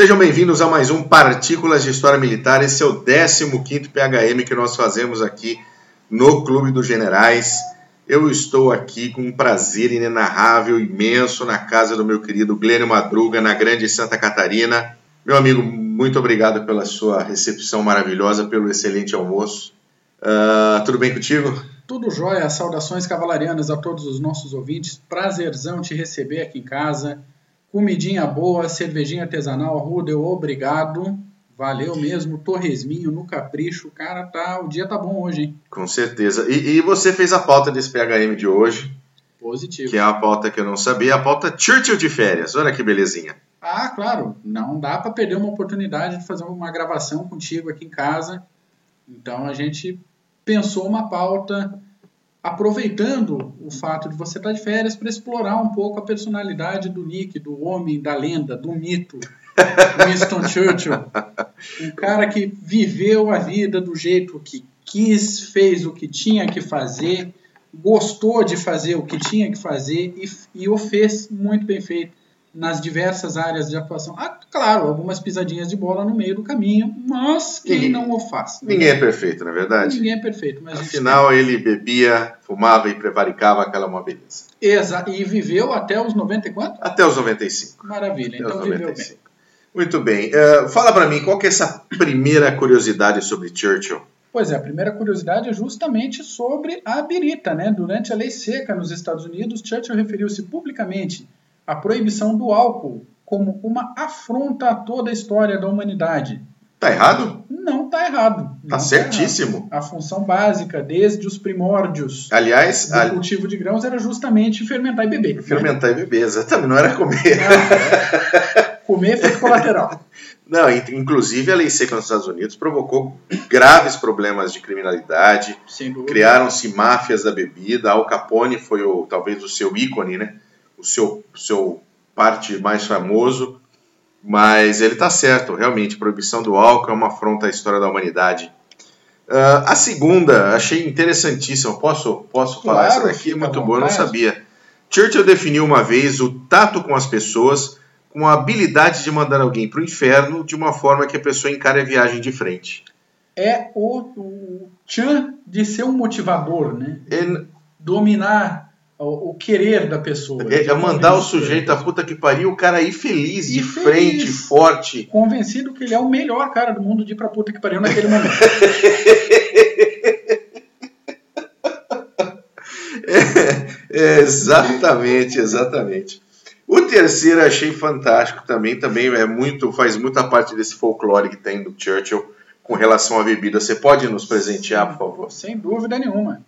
Sejam bem-vindos a mais um Partículas de História Militar. Esse é o 15 PHM que nós fazemos aqui no Clube dos Generais. Eu estou aqui com um prazer inenarrável, imenso, na casa do meu querido Glênio Madruga, na Grande Santa Catarina. Meu amigo, muito obrigado pela sua recepção maravilhosa, pelo excelente almoço. Uh, tudo bem contigo? Tudo jóia. Saudações cavalarianas a todos os nossos ouvintes. Prazerzão te receber aqui em casa Comidinha boa, cervejinha artesanal, Rudel, obrigado. Valeu mesmo, torresminho no capricho. Cara, tá, o dia tá bom hoje, hein? Com certeza. E, e você fez a pauta desse PHM de hoje. Positivo. Que é uma pauta que eu não sabia, a pauta Churchill de férias. Olha que belezinha. Ah, claro. Não dá para perder uma oportunidade de fazer uma gravação contigo aqui em casa. Então a gente pensou uma pauta aproveitando o fato de você estar de férias para explorar um pouco a personalidade do Nick, do homem, da lenda, do mito, Winston Churchill. Um cara que viveu a vida do jeito que quis, fez o que tinha que fazer, gostou de fazer o que tinha que fazer e, e o fez muito bem feito nas diversas áreas de atuação. Ah, claro, algumas pisadinhas de bola no meio do caminho, mas quem ninguém, não o faz? Ninguém é perfeito, na é verdade? Ninguém é perfeito. Mas Afinal, ele bebia, fumava e prevaricava aquela uma beleza. Exato. E viveu até os 90 e quanto? Até os 95. Maravilha, até então viveu bem. Muito bem. Uh, fala para mim, qual que é essa primeira curiosidade sobre Churchill? Pois é, a primeira curiosidade é justamente sobre a birita, né? Durante a lei seca nos Estados Unidos, Churchill referiu-se publicamente a proibição do álcool como uma afronta a toda a história da humanidade. Tá errado? Não tá errado. Tá não certíssimo. Tá errado. A função básica, desde os primórdios Aliás, a... cultivo de grãos, era justamente fermentar e beber. Né? Fermentar né? e beber, exatamente. Não era comer. Não, comer efeito colateral. Não, inclusive a lei seca nos Estados Unidos provocou graves problemas de criminalidade. Criaram-se máfias da bebida. Al Capone foi o, talvez o seu ícone, né? O seu, seu parte mais famoso, mas ele está certo, realmente, proibição do álcool é uma afronta à história da humanidade. Uh, a segunda, achei interessantíssima, posso, posso claro, falar essa daqui? Muito boa, eu não sabia. Churchill definiu uma vez o tato com as pessoas com a habilidade de mandar alguém para o inferno de uma forma que a pessoa encare a viagem de frente. É o, o Chan de ser um motivador, né? Ele... Dominar o, querer da pessoa. É, é mandar o sujeito a puta que pariu, o cara ir feliz, e de feliz, frente, forte. Convencido que ele é o melhor cara do mundo de ir pra puta que pariu naquele momento. é, exatamente, exatamente. O terceiro achei fantástico também, também é muito, faz muita parte desse folclore que tem do Churchill com relação à bebida. Você pode nos presentear, por favor? Sem dúvida nenhuma.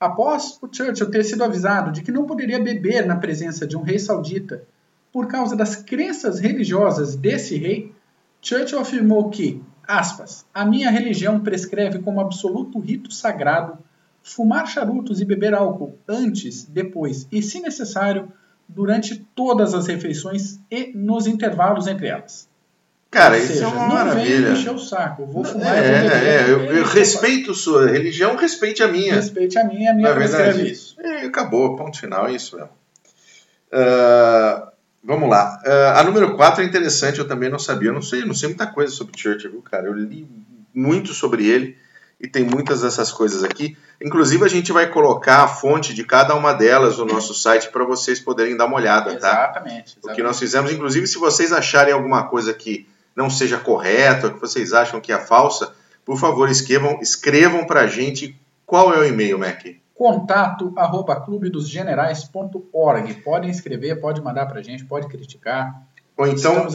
Após o Churchill ter sido avisado de que não poderia beber na presença de um rei saudita por causa das crenças religiosas desse rei, Churchill afirmou que, aspas, a minha religião prescreve como absoluto rito sagrado fumar charutos e beber álcool antes, depois e, se necessário, durante todas as refeições e nos intervalos entre elas. Cara, Ou isso seja, é uma não maravilha. Não encher o saco. Eu vou fumar, é, eu vou beber. É, eu, eu respeito sua religião, respeite a minha. Respeite a minha, a minha Na verdade, isso. É, acabou, ponto final, é isso mesmo. Uh, vamos lá. Uh, a número 4 é interessante, eu também não sabia. Eu não sei, eu não sei muita coisa sobre Churchill, viu, cara? Eu li muito sobre ele e tem muitas dessas coisas aqui. Inclusive, a gente vai colocar a fonte de cada uma delas no nosso site para vocês poderem dar uma olhada, tá? Exatamente, exatamente. O que nós fizemos, inclusive, se vocês acharem alguma coisa que não seja correta, que vocês acham que é falsa, por favor, escrevam, escrevam para a gente qual é o e-mail, Mac. Contato arroba clubedosgenerais.org. Podem escrever, pode mandar para a gente, pode criticar. Ou então,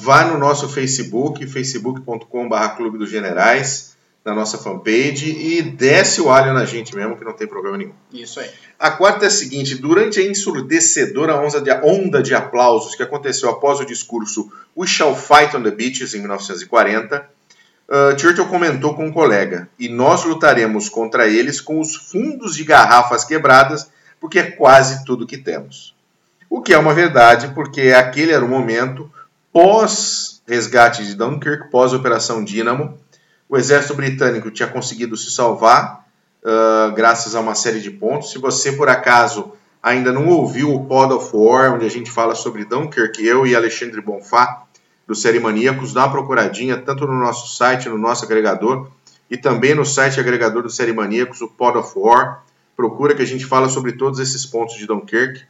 vá no nosso Facebook, facebook.com.br Clube dos Generais na nossa fanpage e desce o alho na gente mesmo, que não tem problema nenhum. Isso aí. A quarta é a seguinte: durante a ensurdecedora onda de, onda de aplausos que aconteceu após o discurso We Shall Fight on the Beaches em 1940, uh, Churchill comentou com um colega: e nós lutaremos contra eles com os fundos de garrafas quebradas, porque é quase tudo que temos. O que é uma verdade, porque aquele era o momento pós-resgate de Dunkirk, pós-operação Dínamo o exército britânico tinha conseguido se salvar uh, graças a uma série de pontos. Se você, por acaso, ainda não ouviu o Pod of War, onde a gente fala sobre Dunkirk, eu e Alexandre Bonfá, dos Série Maníacos, dá uma procuradinha tanto no nosso site, no nosso agregador, e também no site agregador do Série Maníacos, o Pod of War. Procura que a gente fala sobre todos esses pontos de Dunkirk.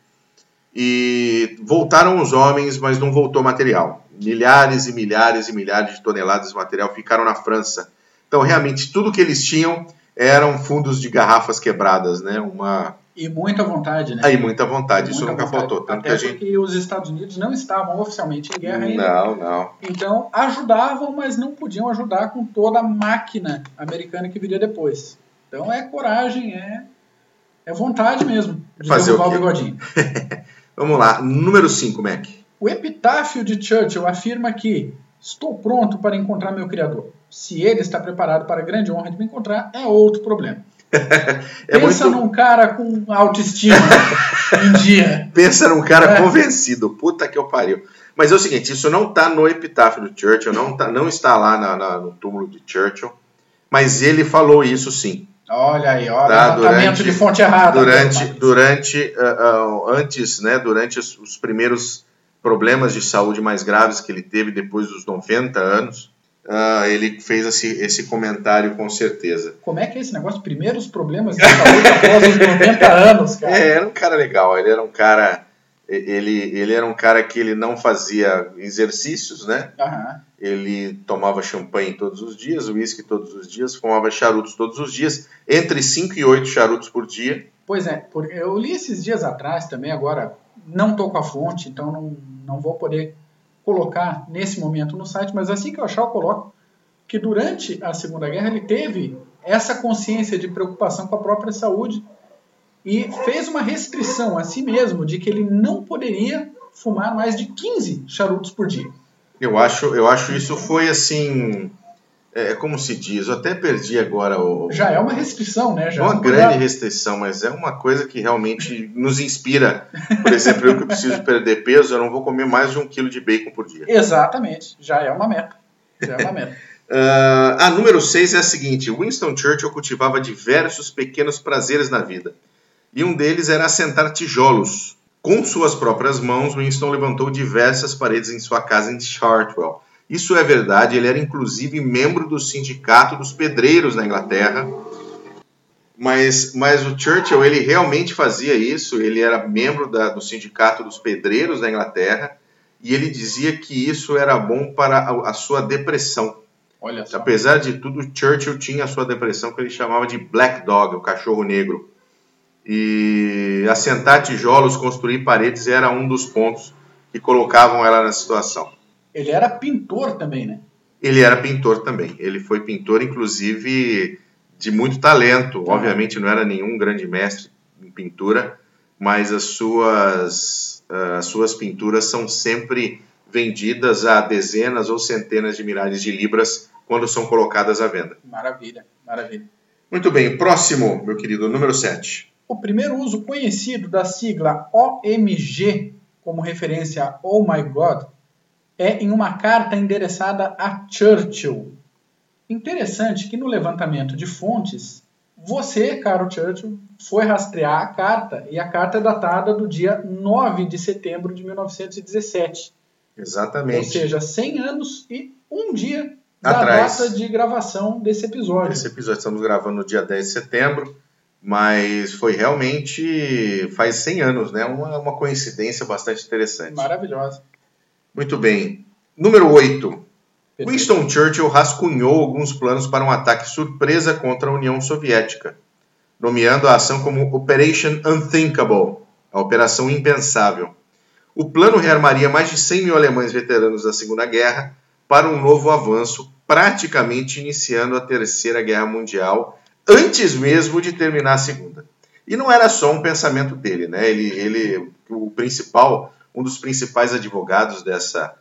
E voltaram os homens, mas não voltou material. Milhares e milhares e milhares de toneladas de material ficaram na França. Então, realmente, tudo que eles tinham eram fundos de garrafas quebradas, né? Uma e muita vontade, né? Aí muita vontade, isso nunca vontade. faltou. Tanto Até que a gente... porque os Estados Unidos não estavam oficialmente em guerra ainda. Não, não. Então ajudavam, mas não podiam ajudar com toda a máquina americana que viria depois. Então é coragem, é, é vontade mesmo de Fazer o, o bigodinho. Vamos lá, número 5, Mac. O epitáfio de Churchill afirma que estou pronto para encontrar meu Criador. Se ele está preparado para a grande honra de me encontrar, é outro problema. é Pensa muito... num cara com autoestima em dia. Pensa num cara é. convencido. Puta que eu pariu. Mas é o seguinte, isso não está no epitáfio do Churchill, não, tá, não está lá na, na, no túmulo de Churchill, mas ele falou isso sim. Olha aí, olha, tá, durante, de fonte errada. Durante, durante uh, uh, antes, né, durante os primeiros problemas de saúde mais graves que ele teve depois dos 90 anos, Uh, ele fez esse, esse comentário com certeza. Como é que é esse negócio? Primeiros problemas de saúde após os 90 anos, cara. É, era um cara legal. Ele era um cara. Ele, ele era um cara que ele não fazia exercícios, né? Uhum. Ele tomava champanhe todos os dias, uísque todos os dias, fumava charutos todos os dias, entre 5 e 8 charutos por dia. Pois é, porque eu li esses dias atrás também, agora não estou com a fonte, então não, não vou poder colocar nesse momento no site, mas assim que eu achar eu coloco, que durante a Segunda Guerra ele teve essa consciência de preocupação com a própria saúde e fez uma restrição a si mesmo de que ele não poderia fumar mais de 15 charutos por dia. Eu acho, eu acho isso foi assim é, como se diz, eu até perdi agora o. Já é uma restrição, né? Já uma é grande restrição, mas é uma coisa que realmente nos inspira. Por exemplo, eu que preciso perder peso, eu não vou comer mais de um quilo de bacon por dia. Exatamente, já é uma meta. Já é uma meta. uh, a número 6 é a seguinte: Winston Churchill cultivava diversos pequenos prazeres na vida. E um deles era assentar tijolos. Com suas próprias mãos, Winston levantou diversas paredes em sua casa em Chartwell isso é verdade, ele era inclusive membro do sindicato dos pedreiros na Inglaterra. Mas, mas o Churchill, ele realmente fazia isso, ele era membro da, do sindicato dos pedreiros na Inglaterra e ele dizia que isso era bom para a, a sua depressão. Olha só. Apesar de tudo, Churchill tinha a sua depressão que ele chamava de Black Dog, o cachorro negro. E assentar tijolos, construir paredes era um dos pontos que colocavam ela na situação. Ele era pintor também, né? Ele era pintor também. Ele foi pintor, inclusive, de muito talento. Ah. Obviamente não era nenhum grande mestre em pintura, mas as suas, uh, as suas pinturas são sempre vendidas a dezenas ou centenas de milhares de libras quando são colocadas à venda. Maravilha, maravilha. Muito bem, próximo, meu querido, número 7. O primeiro uso conhecido da sigla OMG como referência a Oh My God é em uma carta endereçada a Churchill. Interessante que no levantamento de fontes, você, caro Churchill, foi rastrear a carta e a carta é datada do dia 9 de setembro de 1917. Exatamente. Ou seja, 100 anos e um dia da Atrás. data de gravação desse episódio. Esse episódio estamos gravando no dia 10 de setembro, mas foi realmente faz 100 anos, né? Uma, uma coincidência bastante interessante. Maravilhosa. Muito bem. Número 8. Winston Churchill rascunhou alguns planos para um ataque surpresa contra a União Soviética, nomeando a ação como Operation Unthinkable, a Operação Impensável. O plano rearmaria mais de 100 mil alemães veteranos da Segunda Guerra para um novo avanço, praticamente iniciando a Terceira Guerra Mundial, antes mesmo de terminar a Segunda. E não era só um pensamento dele, né? Ele, ele, o principal um dos principais advogados dessa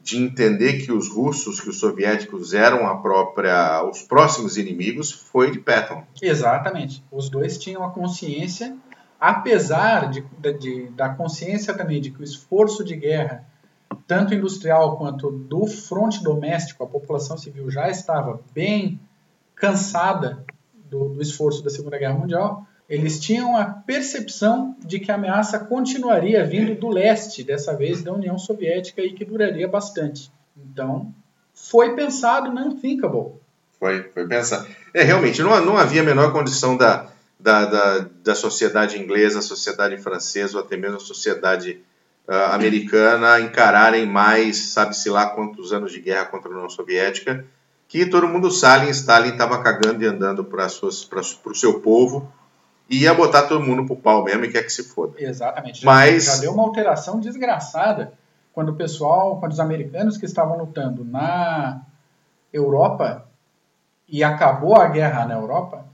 de entender que os russos, que os soviéticos eram a própria os próximos inimigos, foi de Patton. Exatamente. Os dois tinham a consciência, apesar de, de, da consciência também de que o esforço de guerra, tanto industrial quanto do fronte doméstico, a população civil já estava bem cansada do, do esforço da Segunda Guerra Mundial, eles tinham a percepção de que a ameaça continuaria vindo do leste, dessa vez da União Soviética, e que duraria bastante. Então, foi pensado no unthinkable. Foi, foi pensado. É, realmente, não, não havia a menor condição da, da, da, da sociedade inglesa, a sociedade francesa ou até mesmo a sociedade uh, americana encararem mais, sabe-se lá quantos anos de guerra contra a União Soviética, que todo mundo sabe, Stalin estava cagando e andando para o seu povo e ia botar todo mundo pro pau mesmo e quer que se foda. Exatamente. Mas... Já deu uma alteração desgraçada quando o pessoal, quando os americanos que estavam lutando na Europa e acabou a guerra na Europa,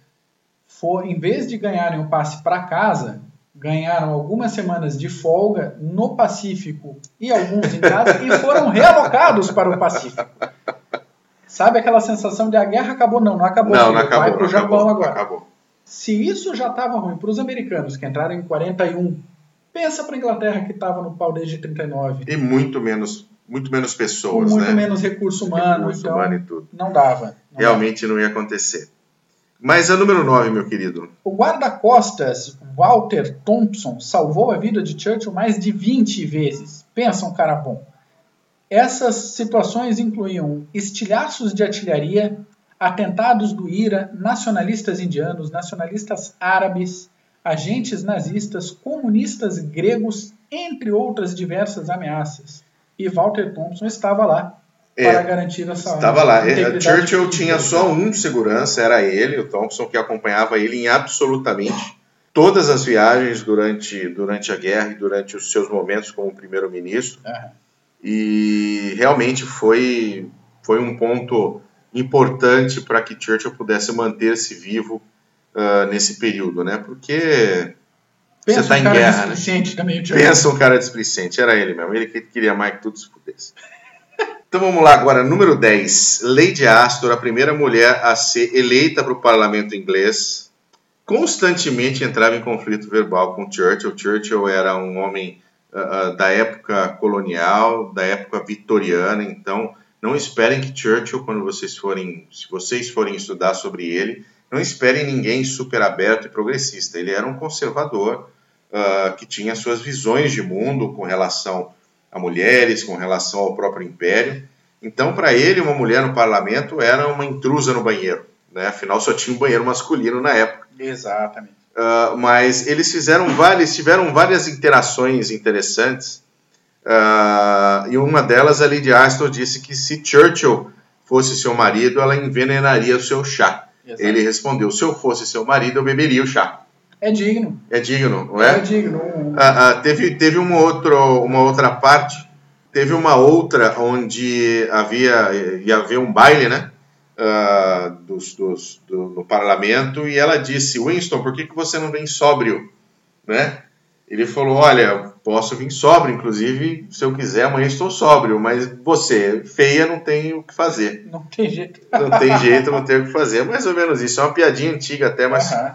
for, em vez de ganharem o passe para casa, ganharam algumas semanas de folga no Pacífico e alguns em casa e foram realocados para o Pacífico. Sabe aquela sensação de a guerra acabou? Não, não acabou. Não, não acabou. Vai para o Japão acabou, agora. Acabou. Se isso já estava ruim para os americanos, que entraram em 41, pensa para a Inglaterra que estava no pau desde 39. E muito menos, muito menos pessoas, muito né? menos recurso humano, Recurso então humano e tudo. não dava. não Realmente não ia acontecer. Mas a número 9, meu querido. O guarda-costas Walter Thompson salvou a vida de Churchill mais de 20 vezes. Pensa um cara bom. Essas situações incluíam estilhaços de artilharia, atentados do IRA, nacionalistas indianos, nacionalistas árabes, agentes nazistas, comunistas gregos, entre outras diversas ameaças. E Walter Thompson estava lá É, para garantir essa Estava lá. É, Churchill tinha só um segurança, era ele, o Thompson, que acompanhava ele em absolutamente todas as viagens durante, durante a guerra e durante os seus momentos como primeiro-ministro. Aham. E realmente foi, foi um ponto importante para que Churchill pudesse manter-se vivo ah, nesse período, né? Porque Pensa você está um em cara guerra, né? também. Pensa um cara displicente, era ele mesmo. Ele que queria mais que tudo se pudesse. Então vamos lá agora, número 10. Lady Astor, a primeira mulher a ser eleita para o parlamento inglês, constantemente entrava em conflito verbal com Churchill. Churchill era um homem ah, ah, da época colonial, da época vitoriana, então não esperem que Churchill, quando vocês forem, se vocês forem estudar sobre ele, não esperem ninguém super aberto e progressista. Ele era um conservador ah, que tinha suas visões de mundo com relação a mulheres, com relação ao próprio império. Então, para ele, uma mulher no parlamento era uma intrusa no banheiro. Né? Afinal, só tinha um banheiro masculino na época. Exatamente. Uh, mas eles fizeram várias, tiveram várias interações interessantes. Uh, e uma delas, a Lady Astor disse que se Churchill fosse seu marido, ela envenenaria o seu chá. Exato. Ele respondeu: se eu fosse seu marido, eu beberia o chá. É digno. É digno, não É, é? digno. Ah, ah, teve teve uma, outro, uma outra parte, teve uma outra onde havia ia haver um baile, né? dos, dos, do, no parlamento e ela disse Winston, por que, que você não vem sóbrio, né? Ele falou, olha, posso vir sóbrio, inclusive se eu quiser amanhã estou sóbrio, mas você feia não tem o que fazer, Não tem jeito. não tem jeito, não tem o que fazer, É mais ou menos isso. É uma piadinha antiga até, mas Aham.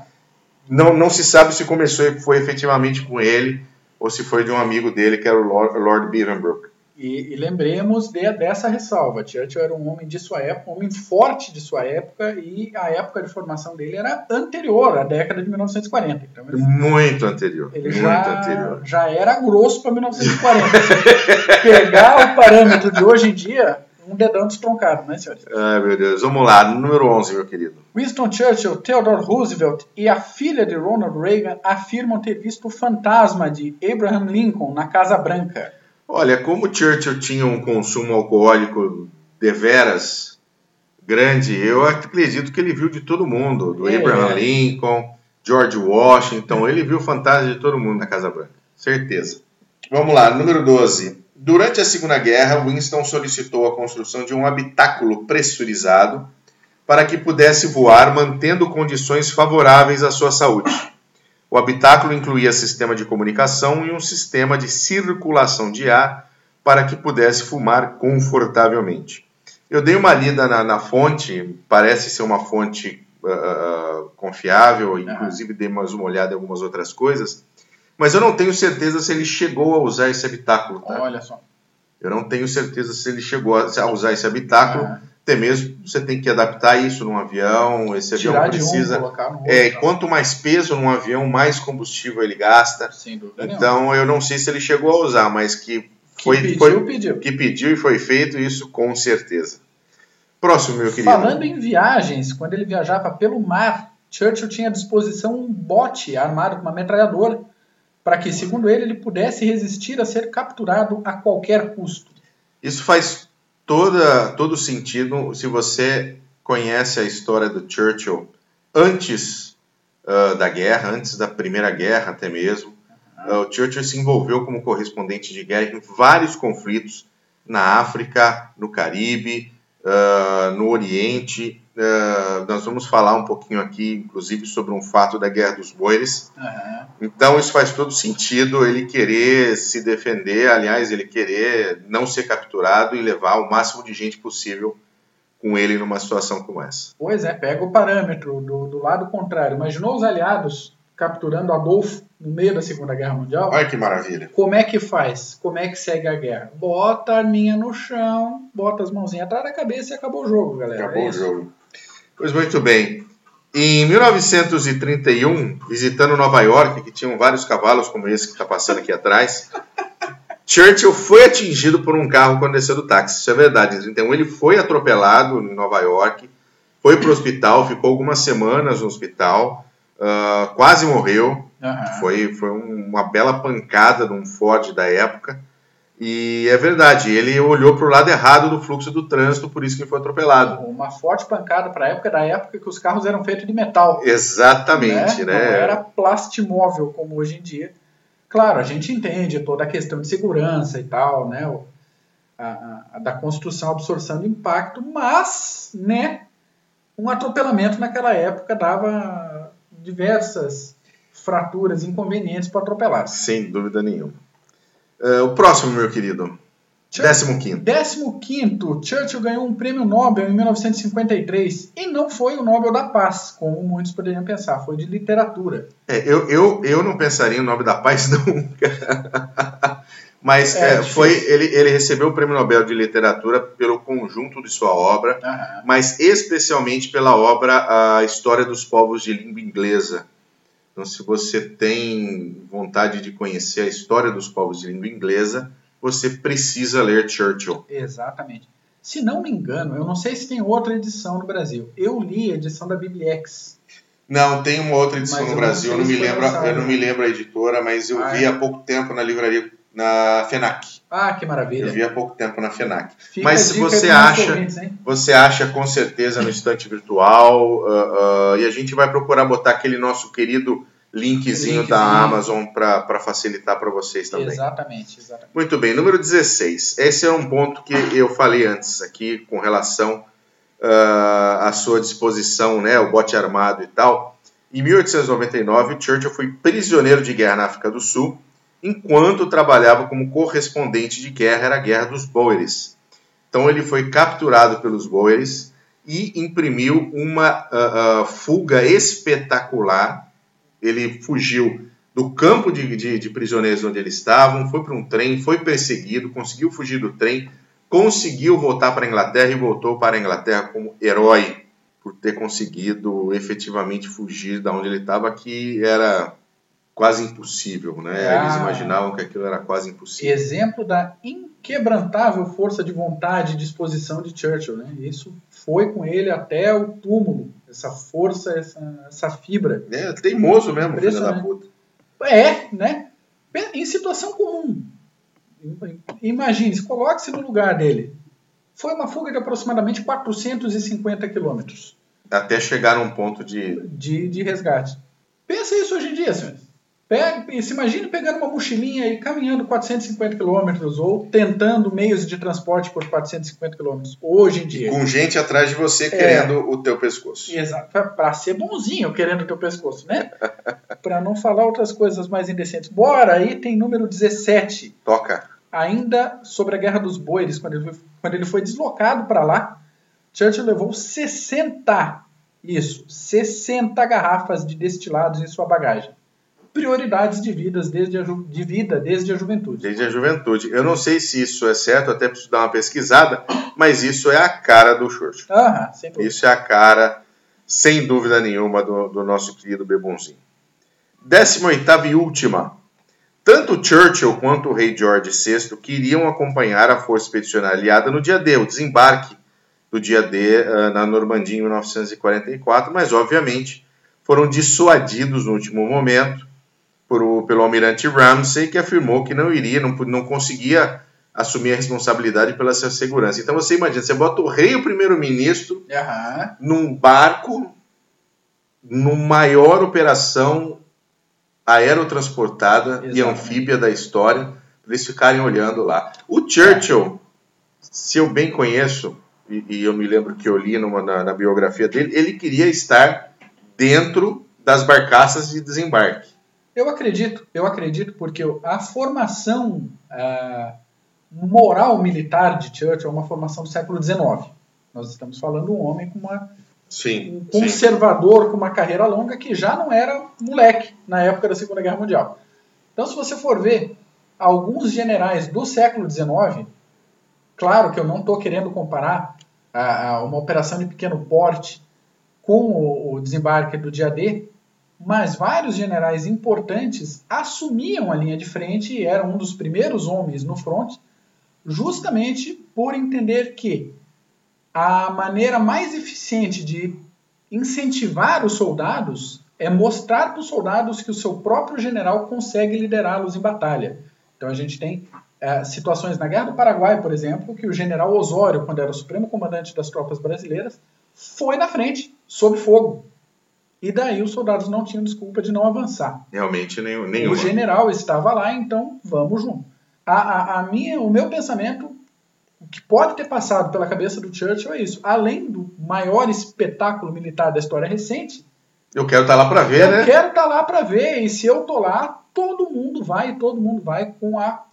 não, não se sabe se começou e foi efetivamente com ele ou se foi de um amigo dele, que era o Lord, Lord Beaverbrook. E, e lembremos de- dessa ressalva. Churchill era um homem de sua época, um homem forte de sua época, e a época de formação dele era anterior à década de 1940. Então ele, Muito anterior. ele muito já, anterior. já era grosso para 1940. Se pegar o parâmetro de hoje em dia, um dedão destroncado, né, senhores? Ai, meu Deus. Vamos lá, número 11, meu querido. Winston Churchill, Theodore Roosevelt e a filha de Ronald Reagan afirmam ter visto o fantasma de Abraham Lincoln na Casa Branca. Olha, como Churchill tinha um consumo alcoólico deveras grande, eu acredito que ele viu de todo mundo, do É. Abraham Lincoln, George Washington, ele viu fantasma de todo mundo na Casa Branca, certeza. Vamos lá, número 12. Durante a Segunda Guerra, Winston solicitou a construção de um habitáculo pressurizado para que pudesse voar mantendo condições favoráveis à sua saúde. O habitáculo incluía sistema de comunicação e um sistema de circulação de ar para que pudesse fumar confortavelmente. Eu dei uma lida na, na fonte, parece ser uma fonte ah, confiável, inclusive dei mais uma olhada em algumas outras coisas, mas eu não tenho certeza se ele chegou a usar esse habitáculo. Tá? Olha só. Eu não tenho certeza se ele chegou a a usar esse habitáculo. Ah, Até mesmo você tem que adaptar isso num avião, esse avião tirar de precisa. um, colocar no outro. É, e quanto mais peso num avião, mais combustível ele gasta. Sem dúvida nenhuma. Então eu não sei se ele chegou a usar, mas que Que foi, pediu, foi, pediu. Que pediu e foi feito, isso com certeza. Próximo, meu querido. Falando em viagens, quando ele viajava pelo mar, Churchill tinha à disposição um bote armado com uma metralhadora para que, segundo ele, ele pudesse resistir a ser capturado a qualquer custo. Isso faz toda, todo sentido se você conhece a história do Churchill antes uh, da guerra, antes da Primeira Guerra até mesmo. Uh, o Churchill se envolveu como correspondente de guerra em vários conflitos na África, no Caribe, uh, no Oriente. Uh, nós vamos falar um pouquinho aqui, inclusive, sobre um fato da Guerra dos Boeres. Uhum. Então, isso faz todo sentido, ele querer se defender, aliás, ele querer não ser capturado e levar o máximo de gente possível com ele numa situação como essa. Pois é, pega o parâmetro do, do lado contrário. Imaginou os aliados capturando Adolfo no meio da Segunda Guerra Mundial. Olha que maravilha. Como é que faz? Como é que segue a guerra? Bota a arminha no chão, bota as mãozinhas atrás da cabeça e acabou o jogo, galera. Acabou é o jogo. Pois muito bem. Em 1931, visitando Nova York, que tinham vários cavalos como esse que está passando aqui atrás, Churchill foi atingido por um carro quando desceu do táxi. Isso é verdade. Em 31 ele foi atropelado em Nova York, foi para o hospital, ficou algumas semanas no hospital uh, quase morreu. Uhum. Foi, foi uma bela pancada de um Ford da época. E é verdade, ele olhou para o lado errado do fluxo do trânsito, por isso que foi atropelado. Uma forte pancada para a época, da época que os carros eram feitos de metal. Exatamente, né? né? Não era plastimóvel como hoje em dia. Claro, a gente entende toda a questão de segurança e tal, né? A, a, a da construção, absorção de impacto, mas, né? Um atropelamento naquela época dava diversas fraturas inconvenientes para atropelar. Sem dúvida nenhuma. Uh, o próximo, meu querido. Décimo quinto. Décimo quinto, Churchill ganhou um prêmio Nobel em 1953 e não foi o Nobel da Paz, como muitos poderiam pensar, foi de literatura. É, eu, eu, eu não pensaria em Nobel da Paz nunca. Mas é, é, foi ele, ele recebeu o prêmio Nobel de Literatura pelo conjunto de sua obra, uhum. mas especialmente pela obra A História dos Povos de Língua Inglesa. Então, se você tem vontade de conhecer a história dos povos de língua inglesa, você precisa ler Churchill. Exatamente. Se não me engano, eu não sei se tem outra edição no Brasil. Eu li a edição da Bibliex. Não, tem uma outra edição mas no Brasil. Eu não, me lembro, eu não me lembro a editora, mas eu ah, vi é? há pouco tempo na livraria na FENAC. Ah, que maravilha. Eu vi há pouco tempo na FENAC. Fica Mas se você acha, ouvintes, você acha com certeza no estante virtual uh, uh, e a gente vai procurar botar aquele nosso querido linkzinho, linkzinho. da Amazon para facilitar para vocês também. Exatamente, exatamente. Muito bem, número 16. Esse é um ponto que eu falei antes aqui com relação uh, à sua disposição, né, o bote armado e tal. Em 1899, Churchill foi prisioneiro de guerra na África do Sul enquanto trabalhava como correspondente de guerra, era a Guerra dos Boeres. Então ele foi capturado pelos Boeres e imprimiu uma uh, uh, fuga espetacular. Ele fugiu do campo de, de, de prisioneiros onde eles estavam, foi para um trem, foi perseguido, conseguiu fugir do trem, conseguiu voltar para a Inglaterra e voltou para a Inglaterra como herói por ter conseguido efetivamente fugir da onde ele estava, que era quase impossível, né? Ah, Eles imaginavam que aquilo era quase impossível. Exemplo da inquebrantável força de vontade e disposição de Churchill, né? Isso foi com ele até o túmulo, essa força, essa, essa fibra. É, teimoso mesmo, filho da puta. É, né? Em situação comum. Imagine, se coloque-se no lugar dele. Foi uma fuga de aproximadamente 450 quilômetros. Até chegar a um ponto de... de... De resgate. Pensa isso hoje em dia, senhores. Pega, se imagine pegando uma mochilinha e caminhando 450 quilômetros ou tentando meios de transporte por 450 quilômetros hoje em dia. Com gente atrás de você é, querendo o teu pescoço. Exato, para ser bonzinho querendo o teu pescoço, né? para não falar outras coisas mais indecentes. Bora, aí tem número 17. Toca. Ainda sobre a Guerra dos Boeres, quando ele foi, quando ele foi deslocado para lá, Churchill levou 60, isso, 60 garrafas de destilados em sua bagagem prioridades de, vidas desde a de vida desde a juventude. Desde a juventude. Eu não sei se isso é certo, até preciso dar uma pesquisada, mas isso é a cara do Churchill. Aham, isso é a cara, sem dúvida nenhuma, do, do nosso querido Bebonzinho. 18 e última. Tanto Churchill quanto o rei George VI queriam acompanhar a força expedicionária aliada no dia D, o desembarque do dia D uh, na Normandia em 1944, mas obviamente foram dissuadidos no último momento por, pelo almirante Ramsay, que afirmou que não iria, não, não conseguia assumir a responsabilidade pela sua segurança. Então você imagina, você bota o rei e o primeiro-ministro uhum. num barco, numa maior operação aerotransportada Exatamente. e anfíbia da história, para eles ficarem olhando lá. O Churchill, se eu bem conheço, e, e eu me lembro que eu li numa, na, na biografia dele, ele queria estar dentro das barcaças de desembarque. Eu acredito, eu acredito, porque a formação uh, moral militar de Churchill é uma formação do século XIX. Nós estamos falando de um homem com uma Sim, um conservador sim. com uma carreira longa que já não era moleque na época da Segunda Guerra Mundial. Então, se você for ver alguns generais do século XIX, claro que eu não estou querendo comparar a, a, uma operação de pequeno porte com o, o desembarque do dia D, mas vários generais importantes assumiam a linha de frente e eram um dos primeiros homens no front, justamente por entender que a maneira mais eficiente de incentivar os soldados é mostrar para os soldados que o seu próprio general consegue liderá-los em batalha. Então a gente tem é, situações na Guerra do Paraguai, por exemplo, que o general Osório, quando era o supremo comandante das tropas brasileiras, foi na frente, sob fogo. E daí os soldados não tinham desculpa de não avançar. Realmente nenhum. O general estava lá, então vamos junto. A, a, a minha, o meu pensamento o que pode ter passado pela cabeça do Churchill é isso. Além do maior espetáculo militar da história recente. Eu quero estar tá lá para ver, eu né? Eu quero estar tá lá para ver. E se eu tô lá, todo mundo vai, todo mundo vai com, a,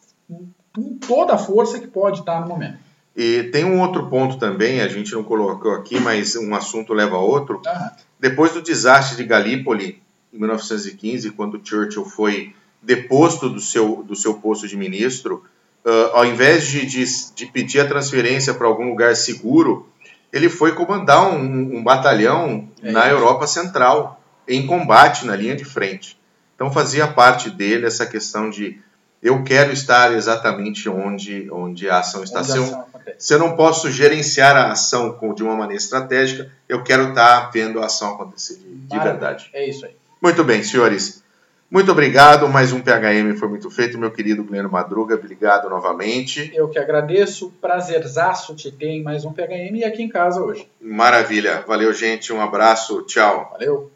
com toda a força que pode estar tá no momento. E tem um outro ponto também, a gente não colocou aqui, mas um assunto leva a outro. Uhum. Depois do desastre de Galípoli, em 1915, quando Churchill foi deposto do seu, do seu posto de ministro, uh, ao invés de, de, de, pedir a transferência para algum lugar seguro, ele foi comandar um, um batalhão é na Europa Central, em combate na linha de frente. Então fazia parte dele essa questão de eu quero estar exatamente onde, onde a ação está. Se eu, se eu não posso gerenciar a ação de uma maneira estratégica, eu quero estar vendo a ação acontecer de, de verdade. É isso aí. Muito bem, senhores. Muito obrigado, mais um PHM foi muito feito, meu querido Gleno Madruga, obrigado novamente. Eu que agradeço, prazerzaço te ter em mais um PHM e aqui em casa hoje. Maravilha, valeu gente, um abraço, tchau. Valeu.